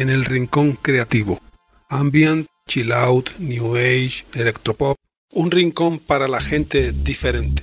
En el rincón creativo. Ambient, chill out, new age, electropop. Un rincón para la gente diferente.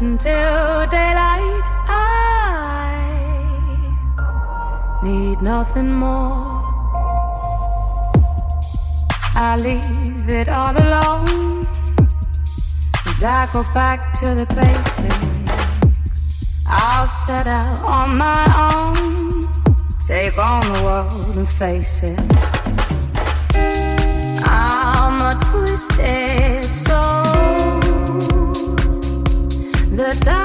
Until daylight, I need nothing more. I leave it all alone as I go back to the basics. I'll set out on my own, take on the world and face it. I'm a twisted The darkness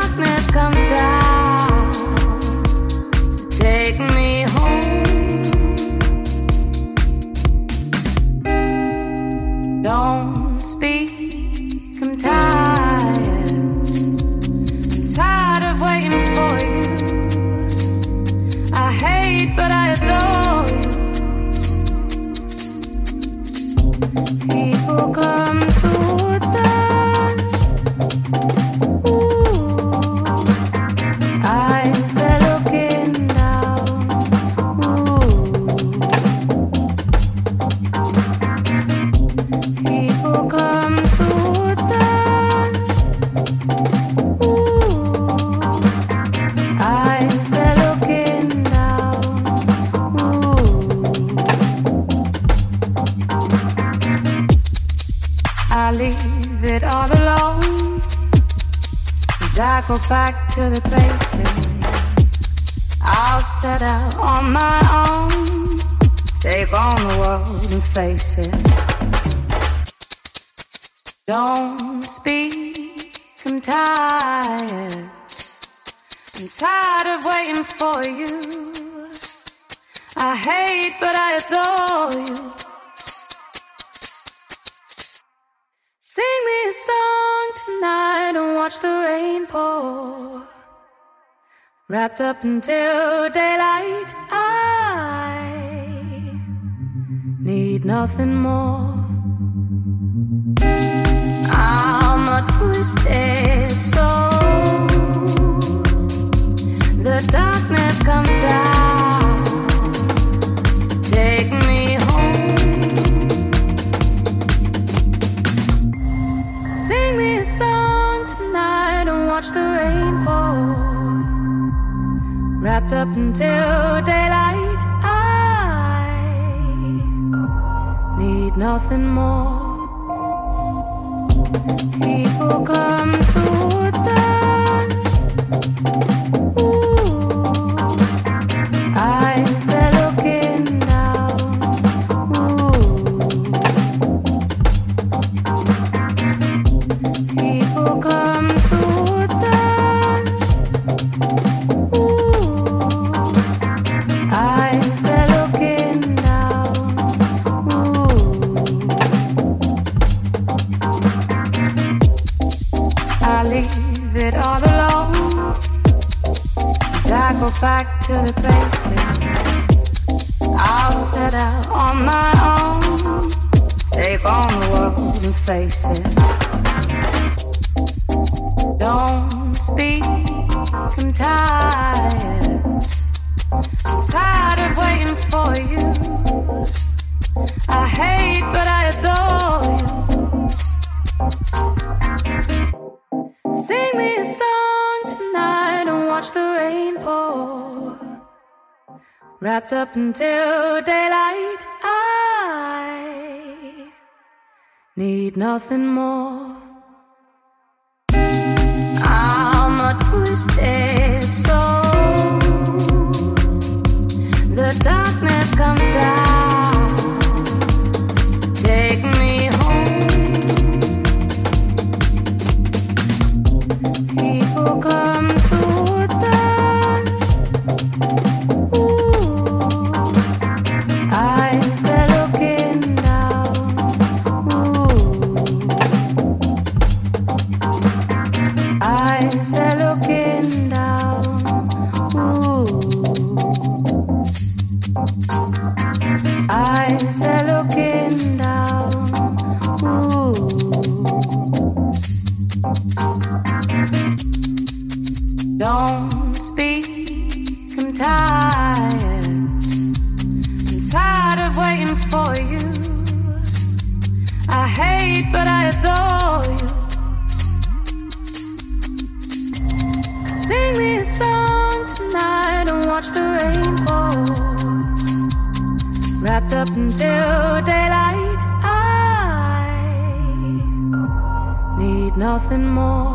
the rain pour. Wrapped up until daylight, I need nothing more. I'm a twisted soul. The darkness comes down Wrapped up until daylight, I need nothing more. People come towards us. World and face it. Don't speak, I'm tired. I'm tired of waiting for you. I hate, but I adore you. Sing me a song tonight and watch the rain pour. Wrapped up until daylight, need nothing more. I'm a twisted soul. The darkness comes down tired. I'm tired of waiting for you. I hate, but I adore you. Sing me a song tonight and watch the rain fall. Wrapped up until daylight, I need nothing more.